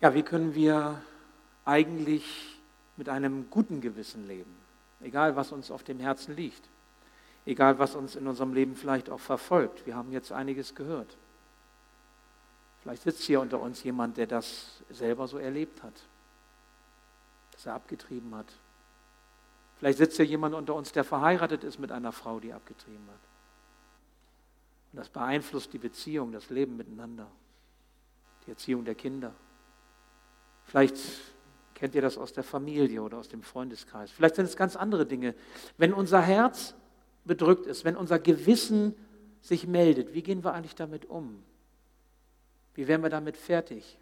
Ja, wie können wir eigentlich mit einem guten Gewissen leben? Egal, was uns auf dem Herzen liegt. Egal, was uns in unserem Leben vielleicht auch verfolgt. Wir haben jetzt einiges gehört. Vielleicht sitzt hier unter uns jemand, der das selber so erlebt hat, dass er abgetrieben hat. Vielleicht sitzt hier jemand unter uns, der verheiratet ist mit einer Frau, die abgetrieben hat. Und das beeinflusst die Beziehung, das Leben miteinander, die Erziehung der Kinder. Vielleicht kennt ihr das aus der Familie oder aus dem Freundeskreis. Vielleicht sind es ganz andere Dinge. Wenn unser Herz bedrückt ist, wenn unser Gewissen sich meldet, wie gehen wir eigentlich damit um? Wie werden wir damit fertig?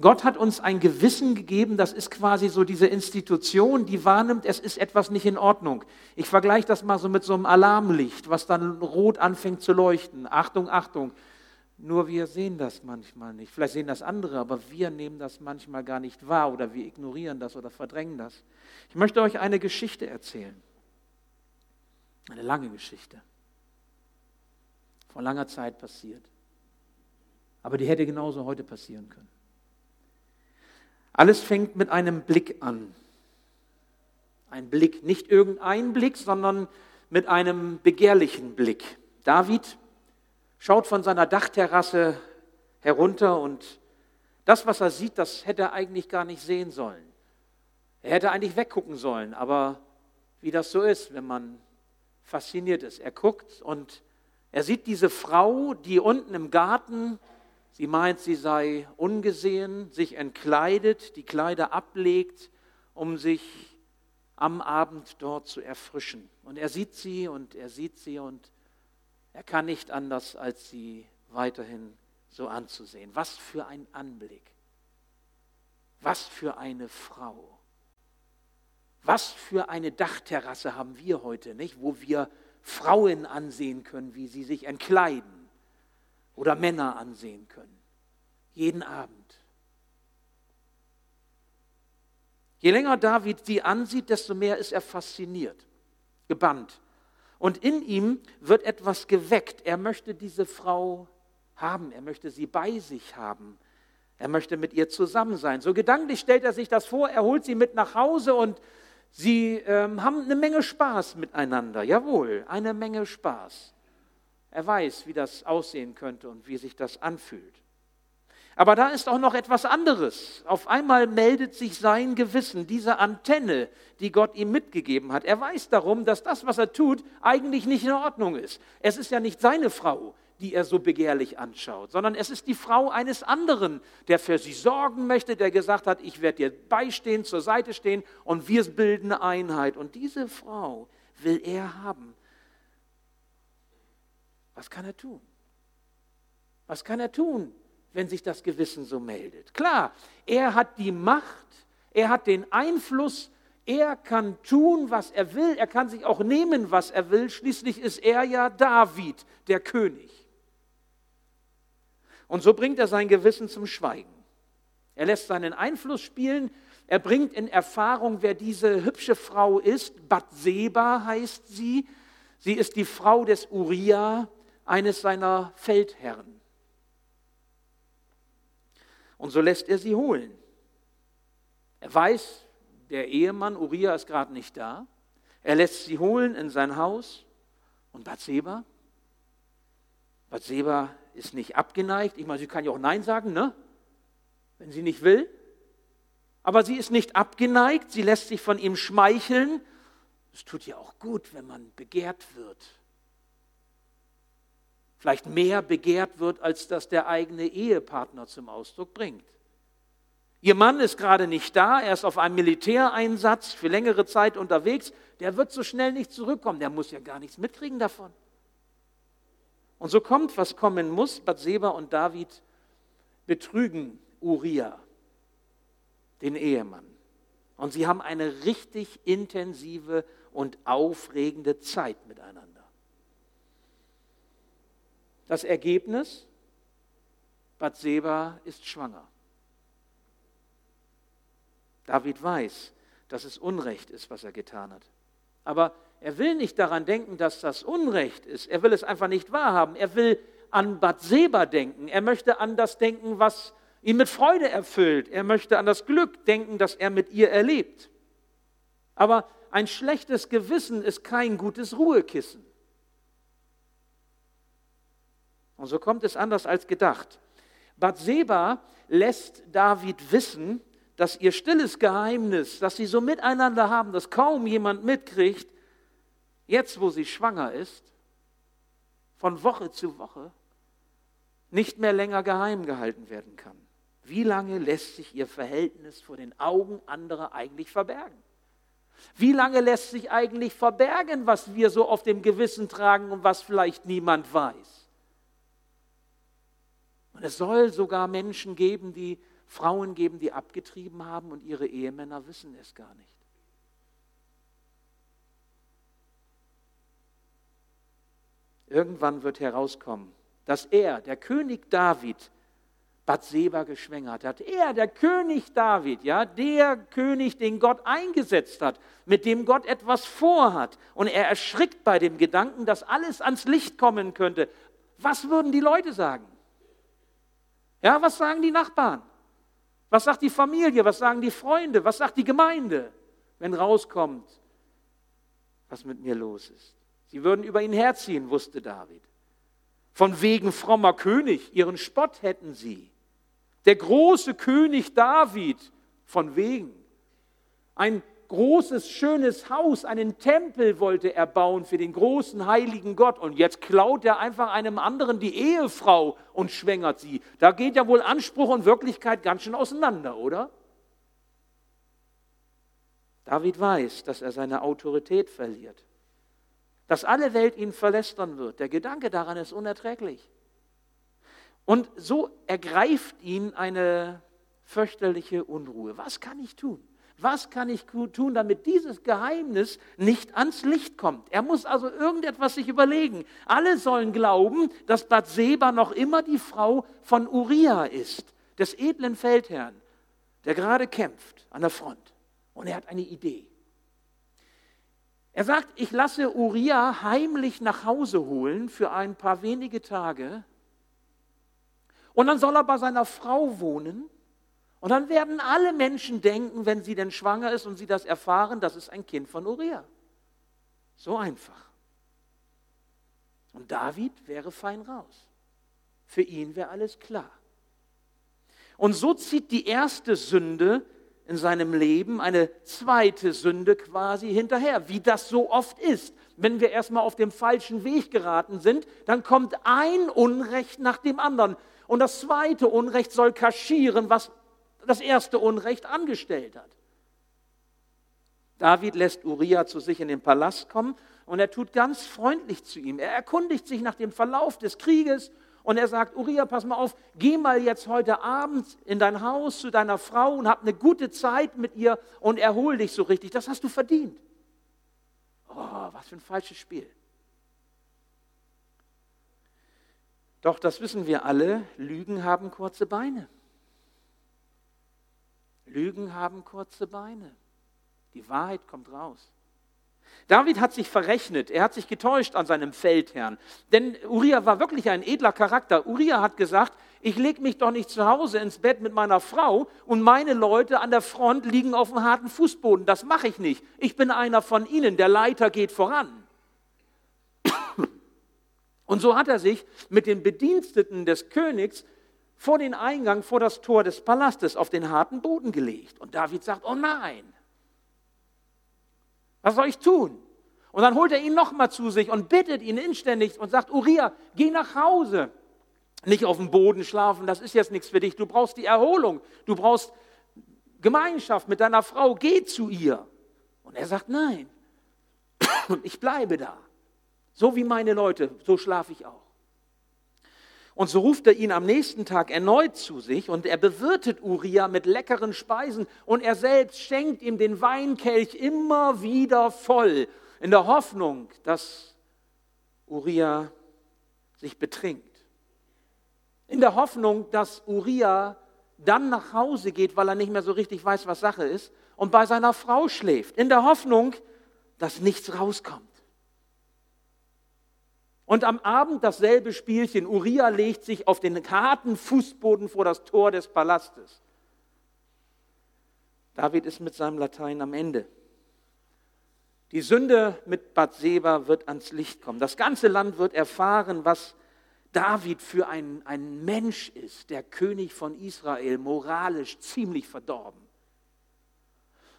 Gott hat uns ein Gewissen gegeben, das ist quasi so diese Institution, die wahrnimmt, es ist etwas nicht in Ordnung. Ich vergleiche das mal so mit so einem Alarmlicht, was dann rot anfängt zu leuchten. Achtung, Achtung, nur wir sehen das manchmal nicht. Vielleicht sehen das andere, aber wir nehmen das manchmal gar nicht wahr oder wir ignorieren das oder verdrängen das. Ich möchte euch eine Geschichte erzählen. Eine lange Geschichte. Vor langer Zeit passiert. Aber die hätte genauso heute passieren können. Alles fängt mit einem Blick an. Ein Blick, nicht irgendein Blick, sondern mit einem begehrlichen Blick. David schaut von seiner Dachterrasse herunter und das, was er sieht, das hätte er eigentlich gar nicht sehen sollen. Er hätte eigentlich weggucken sollen, aber wie das so ist, wenn man fasziniert ist. Er guckt und er sieht diese Frau, die unten im Garten, sie meint, sie sei ungesehen, sich entkleidet, die Kleider ablegt, um sich am Abend dort zu erfrischen. Und er sieht sie und er sieht sie und er kann nicht anders, als sie weiterhin so anzusehen. Was für ein Anblick. Was für eine Frau. Was für eine Dachterrasse haben wir heute, nicht? Wo wir Frauen ansehen können, wie sie sich entkleiden oder Männer ansehen können. Jeden Abend. Je länger David sie ansieht, desto mehr ist er fasziniert, gebannt. Und in ihm wird etwas geweckt. Er möchte diese Frau haben, er möchte sie bei sich haben. Er möchte mit ihr zusammen sein. So gedanklich stellt er sich das vor, er holt sie mit nach Hause und sie ähm, haben eine Menge Spaß miteinander. Jawohl, eine Menge Spaß. Er weiß, wie das aussehen könnte und wie sich das anfühlt. Aber da ist auch noch etwas anderes. Auf einmal meldet sich sein Gewissen, diese Antenne, die Gott ihm mitgegeben hat. Er weiß darum, dass das, was er tut, eigentlich nicht in Ordnung ist. Es ist ja nicht seine Frau, die er so begehrlich anschaut, sondern es ist die Frau eines anderen, der für sie sorgen möchte, der gesagt hat, ich werde dir beistehen, zur Seite stehen und wir bilden eine Einheit. Und diese Frau will er haben. Was kann er tun? Was kann er tun, wenn sich das Gewissen so meldet. Klar, er hat die Macht, er hat den Einfluss, er kann tun, was er will, er kann sich auch nehmen, was er will. Schließlich ist er ja David, der König. Und so bringt er sein Gewissen zum Schweigen. Er lässt seinen Einfluss spielen, er bringt in Erfahrung, wer diese hübsche Frau ist. Bathseba heißt sie. Sie ist die Frau des Uriah, eines seiner Feldherren. Und so lässt er sie holen. Er weiß, der Ehemann Uriah ist gerade nicht da. Er lässt sie holen in sein Haus. Und Bathseba? Bathseba ist nicht abgeneigt. Ich meine, sie kann ja auch Nein sagen, ne? Wenn sie nicht will. Aber sie ist nicht abgeneigt. Sie lässt sich von ihm schmeicheln. Es tut ja auch gut, wenn man begehrt wird vielleicht mehr begehrt wird, als das der eigene Ehepartner zum Ausdruck bringt. Ihr Mann ist gerade nicht da, er ist auf einem Militäreinsatz für längere Zeit unterwegs, der wird so schnell nicht zurückkommen, der muss ja gar nichts mitkriegen davon. Und so kommt, was kommen muss, Bathseba und David betrügen Uriah, den Ehemann. Und sie haben eine richtig intensive und aufregende Zeit miteinander. Das Ergebnis, Bathseba ist schwanger. David weiß, dass es Unrecht ist, was er getan hat. Aber er will nicht daran denken, dass das Unrecht ist. Er will es einfach nicht wahrhaben. Er will an Bathseba denken. Er möchte an das denken, was ihn mit Freude erfüllt. Er möchte an das Glück denken, das er mit ihr erlebt. Aber ein schlechtes Gewissen ist kein gutes Ruhekissen. Und so kommt es anders als gedacht. Bathseba lässt David wissen, dass ihr stilles Geheimnis, das sie so miteinander haben, das kaum jemand mitkriegt, jetzt wo sie schwanger ist, von Woche zu Woche, nicht mehr länger geheim gehalten werden kann. Wie lange lässt sich ihr Verhältnis vor den Augen anderer eigentlich verbergen? Wie lange lässt sich eigentlich verbergen, was wir so auf dem Gewissen tragen und was vielleicht niemand weiß? Und es soll sogar Menschen geben, die Frauen geben, die abgetrieben haben und ihre Ehemänner wissen es gar nicht. Irgendwann wird herauskommen, dass er, der König David, Bathseba geschwängert hat. Er, der König David, ja, der König, den Gott eingesetzt hat, mit dem Gott etwas vorhat. Und er erschrickt bei dem Gedanken, dass alles ans Licht kommen könnte. Was würden die Leute sagen? Ja, was sagen die Nachbarn? Was sagt die Familie? Was sagen die Freunde? Was sagt die Gemeinde, wenn rauskommt, was mit mir los ist? Sie würden über ihn herziehen, wusste David. Von wegen frommer König, ihren Spott hätten sie. Der große König David, von wegen. Ein großes, schönes Haus, einen Tempel wollte er bauen für den großen, heiligen Gott. Und jetzt klaut er einfach einem anderen die Ehefrau und schwängert sie. Da geht ja wohl Anspruch und Wirklichkeit ganz schön auseinander, oder? David weiß, dass er seine Autorität verliert. Dass alle Welt ihn verlästern wird. Der Gedanke daran ist unerträglich. Und so ergreift ihn eine fürchterliche Unruhe. Was kann ich tun? Was kann ich tun, damit dieses Geheimnis nicht ans Licht kommt? Er muss also irgendetwas sich überlegen. Alle sollen glauben, dass Bathseba noch immer die Frau von Uriah ist, des edlen Feldherrn, der gerade kämpft an der Front. Und er hat eine Idee. Er sagt, ich lasse Uriah heimlich nach Hause holen für ein paar wenige Tage. Und dann soll er bei seiner Frau wohnen und dann werden alle Menschen denken, wenn sie denn schwanger ist und sie das erfahren, das ist ein Kind von Uriah. So einfach. Und David wäre fein raus. Für ihn wäre alles klar. Und so zieht die erste Sünde in seinem Leben eine zweite Sünde quasi hinterher, wie das so oft ist. Wenn wir erstmal auf dem falschen Weg geraten sind, dann kommt ein Unrecht nach dem anderen. Und das zweite Unrecht soll kaschieren, was das erste Unrecht angestellt hat. David lässt Uriah zu sich in den Palast kommen und er tut ganz freundlich zu ihm. Er erkundigt sich nach dem Verlauf des Krieges und er sagt, Uriah, pass mal auf, geh mal jetzt heute Abend in dein Haus zu deiner Frau und hab eine gute Zeit mit ihr und erhol dich so richtig. Das hast du verdient. Oh, was für ein falsches Spiel. Doch das wissen wir alle, Lügen haben kurze Beine. Lügen haben kurze Beine. Die Wahrheit kommt raus. David hat sich verrechnet, er hat sich getäuscht an seinem Feldherrn. Denn Uriah war wirklich ein edler Charakter. Uriah hat gesagt, ich lege mich doch nicht zu Hause ins Bett mit meiner Frau und meine Leute an der Front liegen auf dem harten Fußboden. Das mache ich nicht. Ich bin einer von ihnen, der Leiter geht voran. Und so hat er sich mit den Bediensteten des Königs vor den Eingang, vor das Tor des Palastes auf den harten Boden gelegt. Und David sagt, oh nein, was soll ich tun? Und dann holt er ihn nochmal zu sich und bittet ihn inständig und sagt, Uriah, geh nach Hause. Nicht auf dem Boden schlafen, das ist jetzt nichts für dich. Du brauchst die Erholung, du brauchst Gemeinschaft mit deiner Frau, geh zu ihr. Und er sagt, nein, und ich bleibe da. So wie meine Leute, so schlafe ich auch. Und so ruft er ihn am nächsten Tag erneut zu sich und er bewirtet Uriah mit leckeren Speisen und er selbst schenkt ihm den Weinkelch immer wieder voll, in der Hoffnung, dass Uriah sich betrinkt. In der Hoffnung, dass Uriah dann nach Hause geht, weil er nicht mehr so richtig weiß, was Sache ist, und bei seiner Frau schläft. In der Hoffnung, dass nichts rauskommt. Und am Abend dasselbe Spielchen. Uriah legt sich auf den harten Fußboden vor das Tor des Palastes. David ist mit seinem Latein am Ende. Die Sünde mit Bathseba wird ans Licht kommen. Das ganze Land wird erfahren, was David für ein, ein Mensch ist, der König von Israel, moralisch ziemlich verdorben.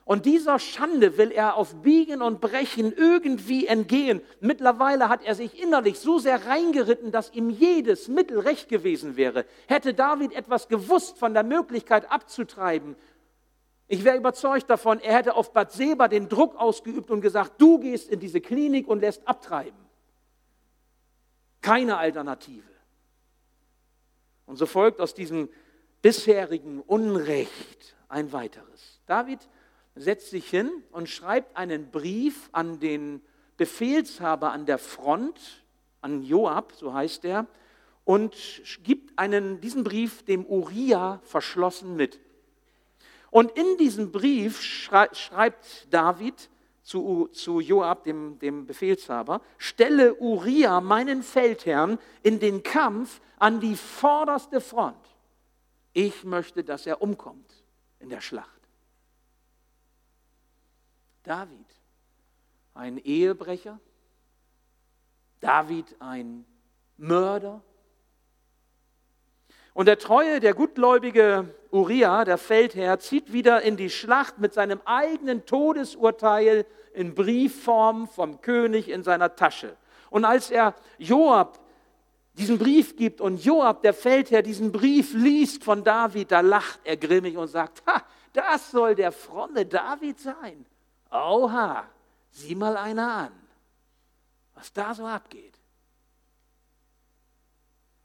Und dieser Schande will er auf Biegen und Brechen irgendwie entgehen. Mittlerweile hat er sich innerlich so sehr reingeritten, dass ihm jedes Mittel recht gewesen wäre. Hätte David etwas gewusst von der Möglichkeit abzutreiben, ich wäre überzeugt davon, er hätte auf Bad Seba den Druck ausgeübt und gesagt, du gehst in diese Klinik und lässt abtreiben. Keine Alternative. Und so folgt aus diesem bisherigen Unrecht ein weiteres. David setzt sich hin und schreibt einen Brief an den Befehlshaber an der Front, an Joab, so heißt er, und gibt einen, diesen Brief dem Uriah verschlossen mit. Und in diesem Brief schreibt David zu, zu Joab, dem, dem Befehlshaber, stelle Uriah, meinen Feldherrn, in den Kampf an die vorderste Front. Ich möchte, dass er umkommt in der Schlacht. David, ein Ehebrecher, David, ein Mörder, und der treue, der gutgläubige Uriah, der Feldherr, zieht wieder in die Schlacht mit seinem eigenen Todesurteil in Briefform vom König in seiner Tasche. Und als er Joab diesen Brief gibt und Joab, der Feldherr, diesen Brief liest von David, da lacht er grimmig und sagt, ha, das soll der fromme David sein. Oha, sieh mal einer an, was da so abgeht.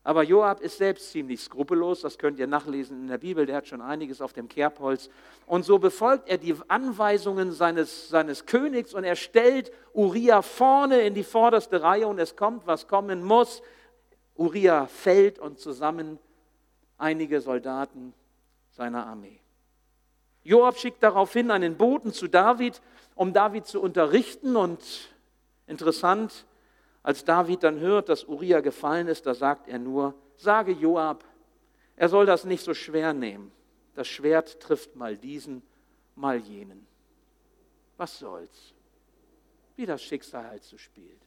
Aber Joab ist selbst ziemlich skrupellos, das könnt ihr nachlesen in der Bibel, der hat schon einiges auf dem Kerbholz. Und so befolgt er die Anweisungen seines, seines Königs und er stellt Uriah vorne in die vorderste Reihe und es kommt, was kommen muss. Uriah fällt und zusammen einige Soldaten seiner Armee. Joab schickt daraufhin einen Boten zu David, um David zu unterrichten und interessant, als David dann hört, dass Uriah gefallen ist, da sagt er nur, sage Joab, er soll das nicht so schwer nehmen. Das Schwert trifft mal diesen, mal jenen. Was soll's? Wie das Schicksal halt so spielt.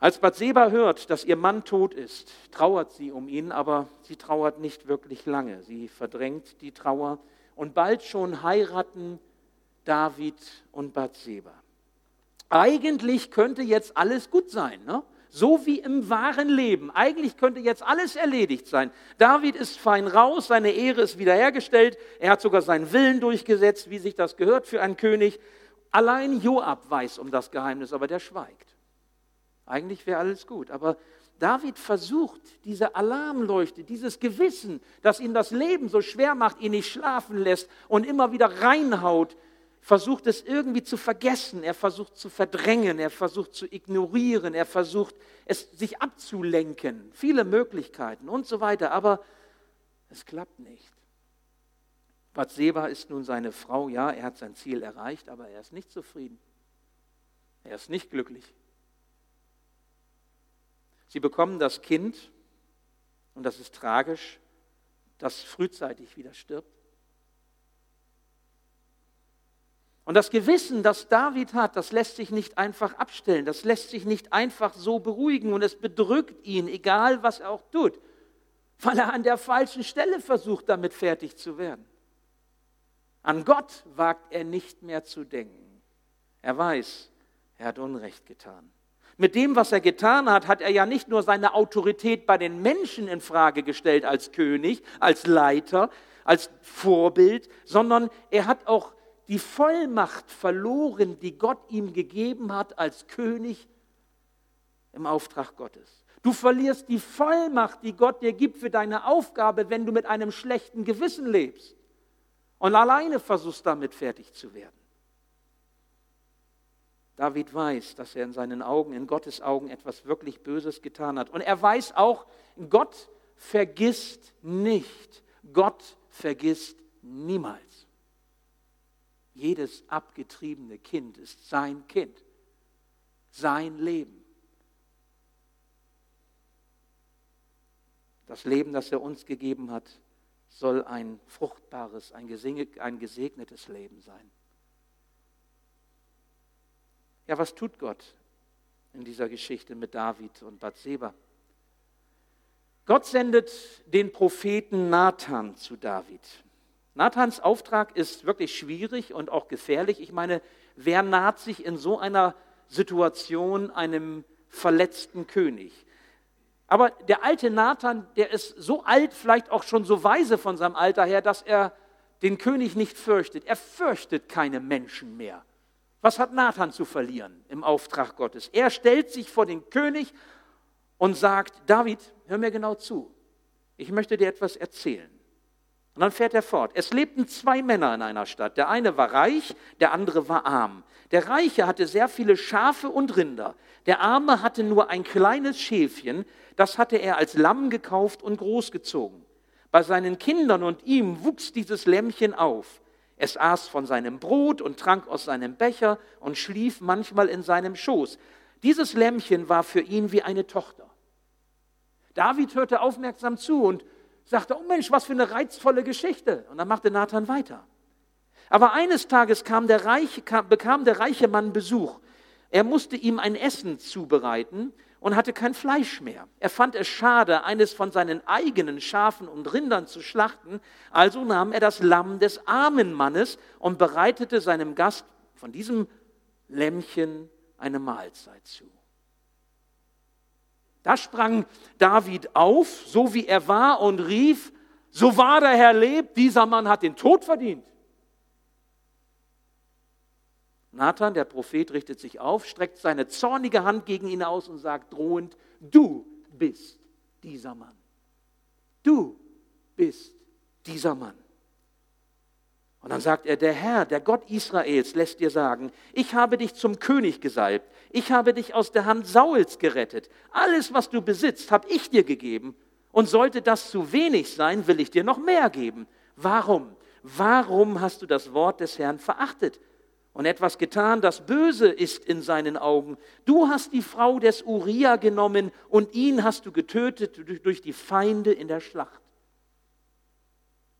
Als Bathseba hört, dass ihr Mann tot ist, trauert sie um ihn, aber sie trauert nicht wirklich lange. Sie verdrängt die Trauer und bald schon heiraten David und Bathseba. Eigentlich könnte jetzt alles gut sein, ne? so wie im wahren Leben. Eigentlich könnte jetzt alles erledigt sein. David ist fein raus, seine Ehre ist wiederhergestellt, er hat sogar seinen Willen durchgesetzt, wie sich das gehört für einen König. Allein Joab weiß um das Geheimnis, aber der schweigt. Eigentlich wäre alles gut, aber David versucht, diese Alarmleuchte, dieses Gewissen, das ihn das Leben so schwer macht, ihn nicht schlafen lässt und immer wieder reinhaut, versucht es irgendwie zu vergessen, er versucht zu verdrängen, er versucht zu ignorieren, er versucht es sich abzulenken, viele Möglichkeiten und so weiter, aber es klappt nicht. Bathseba ist nun seine Frau, ja, er hat sein Ziel erreicht, aber er ist nicht zufrieden. Er ist nicht glücklich. Sie bekommen das Kind, und das ist tragisch, das frühzeitig wieder stirbt. Und das Gewissen, das David hat, das lässt sich nicht einfach abstellen, das lässt sich nicht einfach so beruhigen und es bedrückt ihn, egal was er auch tut, weil er an der falschen Stelle versucht, damit fertig zu werden. An Gott wagt er nicht mehr zu denken. Er weiß, er hat Unrecht getan. Mit dem, was er getan hat, hat er ja nicht nur seine Autorität bei den Menschen in Frage gestellt als König, als Leiter, als Vorbild, sondern er hat auch die Vollmacht verloren, die Gott ihm gegeben hat als König im Auftrag Gottes. Du verlierst die Vollmacht, die Gott dir gibt für deine Aufgabe, wenn du mit einem schlechten Gewissen lebst und alleine versuchst damit fertig zu werden. David weiß, dass er in seinen Augen, in Gottes Augen etwas wirklich Böses getan hat. Und er weiß auch, Gott vergisst nicht. Gott vergisst niemals. Jedes abgetriebene Kind ist sein Kind. Sein Leben. Das Leben, das er uns gegeben hat, soll ein fruchtbares, ein gesegnetes Leben sein. Ja, was tut Gott in dieser Geschichte mit David und Bathseba? Gott sendet den Propheten Nathan zu David. Nathans Auftrag ist wirklich schwierig und auch gefährlich. Ich meine, wer naht sich in so einer Situation einem verletzten König? Aber der alte Nathan, der ist so alt, vielleicht auch schon so weise von seinem Alter her, dass er den König nicht fürchtet. Er fürchtet keine Menschen mehr. Was hat Nathan zu verlieren im Auftrag Gottes? Er stellt sich vor den König und sagt, David, hör mir genau zu. Ich möchte dir etwas erzählen. Und dann fährt er fort. Es lebten zwei Männer in einer Stadt. Der eine war reich, der andere war arm. Der Reiche hatte sehr viele Schafe und Rinder. Der Arme hatte nur ein kleines Schäfchen, das hatte er als Lamm gekauft und großgezogen. Bei seinen Kindern und ihm wuchs dieses Lämmchen auf. Es aß von seinem Brot und trank aus seinem Becher und schlief manchmal in seinem Schoß. Dieses Lämmchen war für ihn wie eine Tochter. David hörte aufmerksam zu und sagte, oh Mensch, was für eine reizvolle Geschichte. Und dann machte Nathan weiter. Aber eines Tages kam der reiche, kam, bekam der reiche Mann Besuch. Er musste ihm ein Essen zubereiten und hatte kein Fleisch mehr. Er fand es schade, eines von seinen eigenen Schafen und Rindern zu schlachten, also nahm er das Lamm des armen Mannes und bereitete seinem Gast von diesem Lämmchen eine Mahlzeit zu. Da sprang David auf, so wie er war, und rief, so wahr der Herr lebt, dieser Mann hat den Tod verdient. Nathan, der Prophet, richtet sich auf, streckt seine zornige Hand gegen ihn aus und sagt drohend, du bist dieser Mann. Du bist dieser Mann. Und dann sagt er, der Herr, der Gott Israels, lässt dir sagen, ich habe dich zum König gesalbt, ich habe dich aus der Hand Sauls gerettet, alles, was du besitzt, habe ich dir gegeben, und sollte das zu wenig sein, will ich dir noch mehr geben. Warum? Warum hast du das Wort des Herrn verachtet und etwas getan, das böse ist in seinen Augen? Du hast die Frau des Uriah genommen und ihn hast du getötet durch die Feinde in der Schlacht.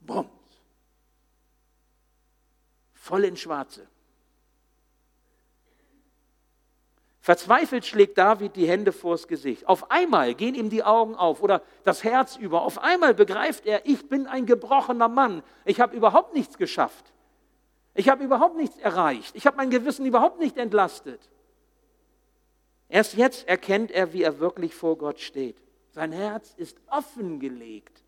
Bumm voll ins Schwarze. Verzweifelt schlägt David die Hände vors Gesicht. Auf einmal gehen ihm die Augen auf oder das Herz über. Auf einmal begreift er, ich bin ein gebrochener Mann. Ich habe überhaupt nichts geschafft. Ich habe überhaupt nichts erreicht. Ich habe mein Gewissen überhaupt nicht entlastet. Erst jetzt erkennt er, wie er wirklich vor Gott steht. Sein Herz ist offengelegt.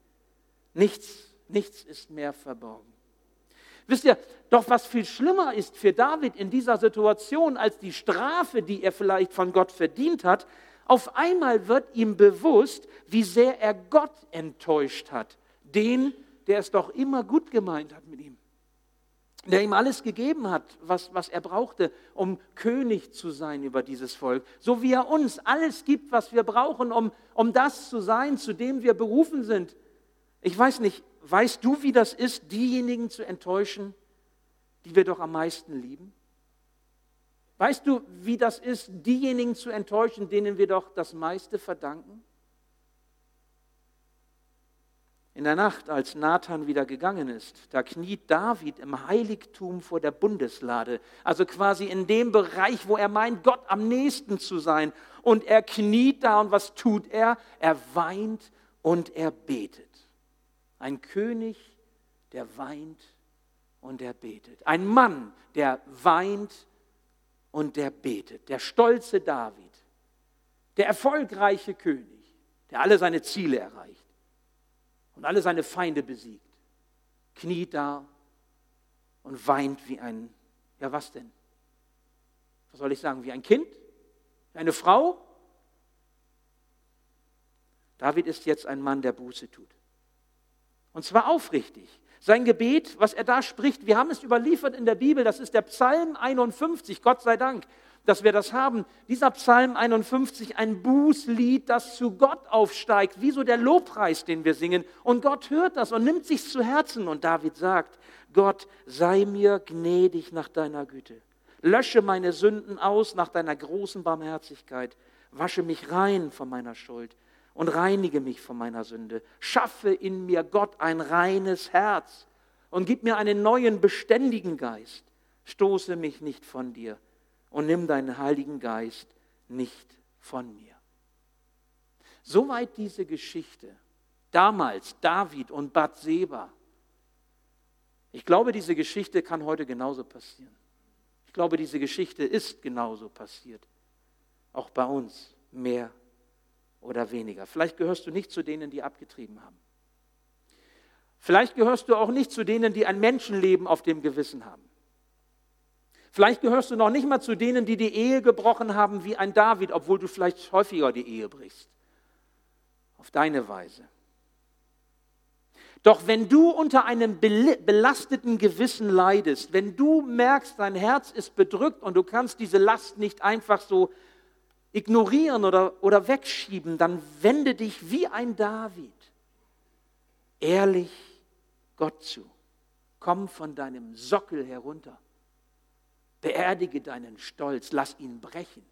Nichts, nichts ist mehr verborgen. Wisst ihr, doch was viel schlimmer ist für David in dieser Situation als die Strafe, die er vielleicht von Gott verdient hat, auf einmal wird ihm bewusst, wie sehr er Gott enttäuscht hat. Den, der es doch immer gut gemeint hat mit ihm. Der ihm alles gegeben hat, was, was er brauchte, um König zu sein über dieses Volk. So wie er uns alles gibt, was wir brauchen, um, um das zu sein, zu dem wir berufen sind. Ich weiß nicht, weißt du, wie das ist, diejenigen zu enttäuschen, die wir doch am meisten lieben? Weißt du, wie das ist, diejenigen zu enttäuschen, denen wir doch das meiste verdanken? In der Nacht, als Nathan wieder gegangen ist, da kniet David im Heiligtum vor der Bundeslade, also quasi in dem Bereich, wo er meint, Gott am nächsten zu sein. Und er kniet da und was tut er? Er weint und er betet. Ein König, der weint und der betet. Ein Mann, der weint und der betet. Der stolze David, der erfolgreiche König, der alle seine Ziele erreicht und alle seine Feinde besiegt, kniet da und weint wie ein, ja was denn? Was soll ich sagen, wie ein Kind? Wie eine Frau? David ist jetzt ein Mann, der Buße tut. Und zwar aufrichtig. Sein Gebet, was er da spricht, wir haben es überliefert in der Bibel, das ist der Psalm 51, Gott sei Dank, dass wir das haben. Dieser Psalm 51, ein Bußlied, das zu Gott aufsteigt, wie so der Lobpreis, den wir singen. Und Gott hört das und nimmt sich zu Herzen. Und David sagt, Gott, sei mir gnädig nach deiner Güte. Lösche meine Sünden aus nach deiner großen Barmherzigkeit. Wasche mich rein von meiner Schuld und reinige mich von meiner Sünde. Schaffe in mir, Gott, ein reines Herz und gib mir einen neuen, beständigen Geist. Stoße mich nicht von dir und nimm deinen Heiligen Geist nicht von mir. Soweit diese Geschichte. Damals David und Bathseba. Ich glaube, diese Geschichte kann heute genauso passieren. Ich glaube, diese Geschichte ist genauso passiert. Auch bei uns, mehr oder weniger. Vielleicht gehörst du nicht zu denen, die abgetrieben haben. Vielleicht gehörst du auch nicht zu denen, die ein Menschenleben auf dem Gewissen haben. Vielleicht gehörst du noch nicht mal zu denen, die die Ehe gebrochen haben wie ein David, obwohl du vielleicht häufiger die Ehe brichst. Auf deine Weise. Doch wenn du unter einem belasteten Gewissen leidest, wenn du merkst, dein Herz ist bedrückt und du kannst diese Last nicht einfach so ignorieren oder, oder wegschieben, dann wende dich wie ein David ehrlich Gott zu. Komm von deinem Sockel herunter. Beerdige deinen Stolz, lass ihn brechen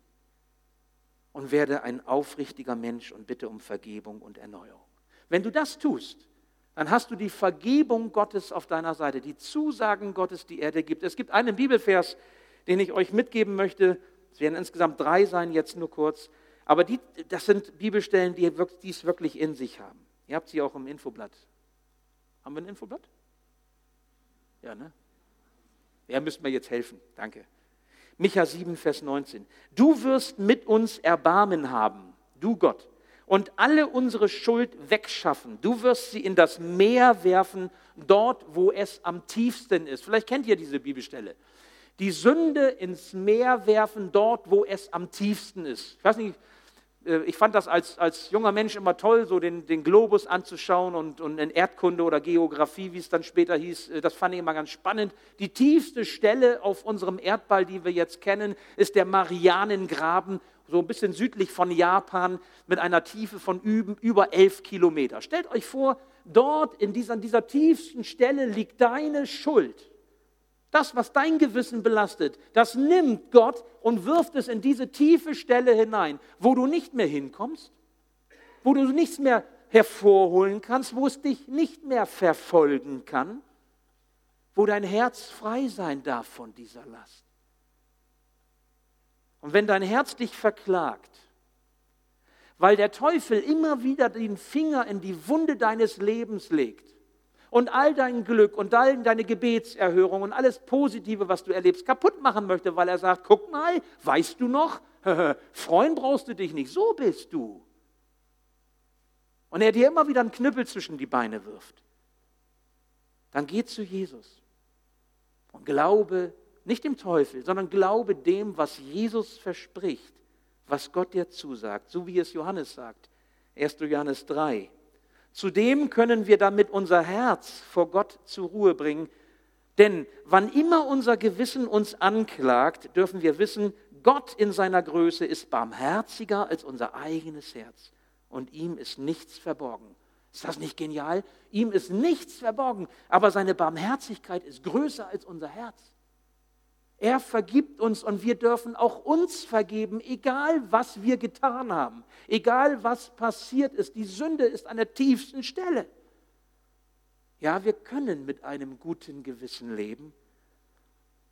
und werde ein aufrichtiger Mensch und bitte um Vergebung und Erneuerung. Wenn du das tust, dann hast du die Vergebung Gottes auf deiner Seite, die Zusagen Gottes, die er dir gibt. Es gibt einen Bibelvers, den ich euch mitgeben möchte. Es werden insgesamt drei sein, jetzt nur kurz. Aber die, das sind Bibelstellen, die es wirklich in sich haben. Ihr habt sie auch im Infoblatt. Haben wir ein Infoblatt? Ja, ne? Ja, müsst mir jetzt helfen. Danke. Micha 7, Vers 19. Du wirst mit uns Erbarmen haben, du Gott, und alle unsere Schuld wegschaffen. Du wirst sie in das Meer werfen, dort, wo es am tiefsten ist. Vielleicht kennt ihr diese Bibelstelle. Die Sünde ins Meer werfen, dort, wo es am tiefsten ist. Ich weiß nicht, ich fand das als, als junger Mensch immer toll, so den, den Globus anzuschauen und, und in Erdkunde oder Geografie, wie es dann später hieß, äh, das fand ich immer ganz spannend. Die tiefste Stelle auf unserem Erdball, die wir jetzt kennen, ist der Marianengraben, so ein bisschen südlich von Japan, mit einer Tiefe von über elf Kilometer. Stellt euch vor, dort in dieser, dieser tiefsten Stelle liegt deine Schuld. Das, was dein Gewissen belastet, das nimmt Gott und wirft es in diese tiefe Stelle hinein, wo du nicht mehr hinkommst, wo du nichts mehr hervorholen kannst, wo es dich nicht mehr verfolgen kann, wo dein Herz frei sein darf von dieser Last. Und wenn dein Herz dich verklagt, weil der Teufel immer wieder den Finger in die Wunde deines Lebens legt, und all dein Glück und all deine Gebetserhörung und alles Positive, was du erlebst, kaputt machen möchte, weil er sagt, guck mal, weißt du noch, freuen brauchst du dich nicht, so bist du. Und er dir immer wieder einen Knüppel zwischen die Beine wirft. Dann geh zu Jesus und glaube nicht dem Teufel, sondern glaube dem, was Jesus verspricht, was Gott dir zusagt, so wie es Johannes sagt. 1. Johannes 3. Zudem können wir damit unser Herz vor Gott zur Ruhe bringen. Denn wann immer unser Gewissen uns anklagt, dürfen wir wissen, Gott in seiner Größe ist barmherziger als unser eigenes Herz. Und ihm ist nichts verborgen. Ist das nicht genial? Ihm ist nichts verborgen, aber seine Barmherzigkeit ist größer als unser Herz. Er vergibt uns und wir dürfen auch uns vergeben, egal was wir getan haben, egal was passiert ist. Die Sünde ist an der tiefsten Stelle. Ja, wir können mit einem guten Gewissen leben.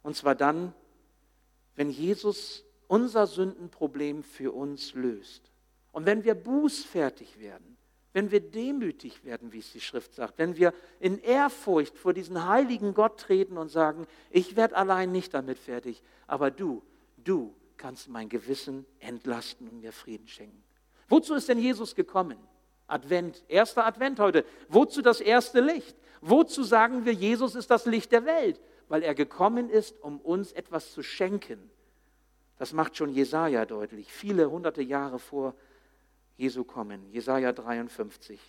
Und zwar dann, wenn Jesus unser Sündenproblem für uns löst. Und wenn wir bußfertig werden wenn wir demütig werden, wie es die Schrift sagt, wenn wir in Ehrfurcht vor diesen heiligen Gott treten und sagen, ich werde allein nicht damit fertig, aber du, du kannst mein Gewissen entlasten und mir Frieden schenken. Wozu ist denn Jesus gekommen? Advent, erster Advent heute. Wozu das erste Licht? Wozu sagen wir, Jesus ist das Licht der Welt? Weil er gekommen ist, um uns etwas zu schenken. Das macht schon Jesaja deutlich, viele hunderte Jahre vor Jesu kommen. Jesaja 53.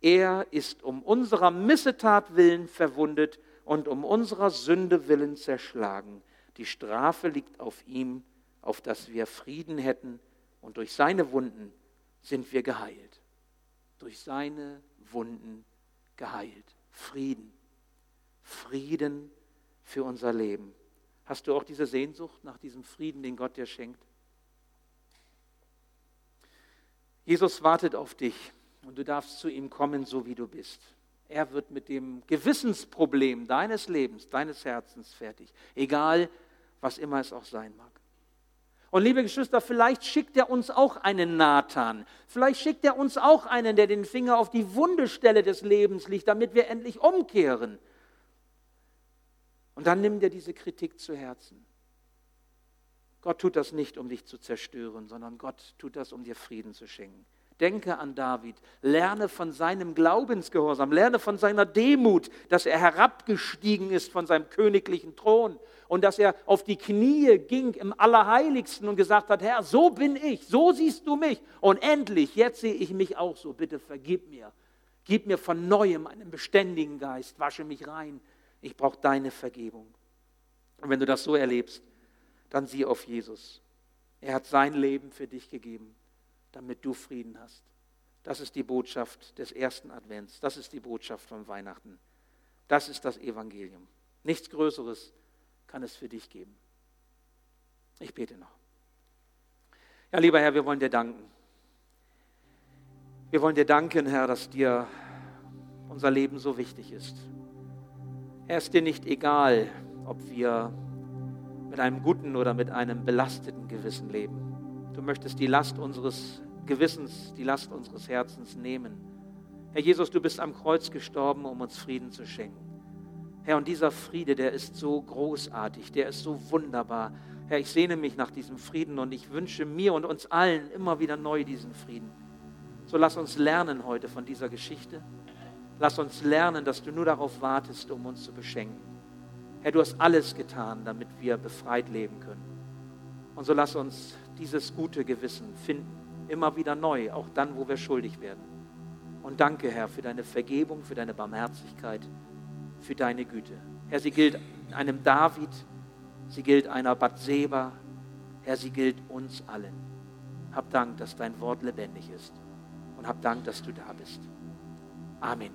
Er ist um unserer Missetat willen verwundet und um unserer Sünde willen zerschlagen. Die Strafe liegt auf ihm, auf dass wir Frieden hätten, und durch seine Wunden sind wir geheilt. Durch seine Wunden geheilt. Frieden. Frieden für unser Leben. Hast du auch diese Sehnsucht nach diesem Frieden, den Gott dir schenkt? Jesus wartet auf dich und du darfst zu ihm kommen, so wie du bist. Er wird mit dem Gewissensproblem deines Lebens, deines Herzens fertig, egal was immer es auch sein mag. Und liebe Geschwister, vielleicht schickt er uns auch einen Nathan. Vielleicht schickt er uns auch einen, der den Finger auf die Wundestelle des Lebens legt, damit wir endlich umkehren. Und dann nimmt er diese Kritik zu Herzen. Gott tut das nicht, um dich zu zerstören, sondern Gott tut das, um dir Frieden zu schenken. Denke an David, lerne von seinem Glaubensgehorsam, lerne von seiner Demut, dass er herabgestiegen ist von seinem königlichen Thron und dass er auf die Knie ging im Allerheiligsten und gesagt hat, Herr, so bin ich, so siehst du mich. Und endlich, jetzt sehe ich mich auch so, bitte vergib mir, gib mir von neuem einen beständigen Geist, wasche mich rein, ich brauche deine Vergebung. Und wenn du das so erlebst, dann sieh auf Jesus. Er hat sein Leben für dich gegeben damit du Frieden hast. Das ist die Botschaft des ersten Advents. Das ist die Botschaft von Weihnachten. Das ist das Evangelium. Nichts Größeres kann es für dich geben. Ich bete noch. Ja, lieber Herr, wir wollen dir danken. Wir wollen dir danken, Herr, dass dir unser Leben so wichtig ist. Er ist dir nicht egal, ob wir mit einem guten oder mit einem belasteten Gewissen leben. Du möchtest die Last unseres Gewissens, die Last unseres Herzens nehmen. Herr Jesus, du bist am Kreuz gestorben, um uns Frieden zu schenken. Herr, und dieser Friede, der ist so großartig, der ist so wunderbar. Herr, ich sehne mich nach diesem Frieden und ich wünsche mir und uns allen immer wieder neu diesen Frieden. So lass uns lernen heute von dieser Geschichte. Lass uns lernen, dass du nur darauf wartest, um uns zu beschenken. Herr, du hast alles getan, damit wir befreit leben können. Und so lass uns dieses gute Gewissen finden, immer wieder neu, auch dann, wo wir schuldig werden. Und danke, Herr, für deine Vergebung, für deine Barmherzigkeit, für deine Güte. Herr, sie gilt einem David, sie gilt einer Bathseba, Herr, sie gilt uns allen. Hab Dank, dass dein Wort lebendig ist und hab Dank, dass du da bist. Amen.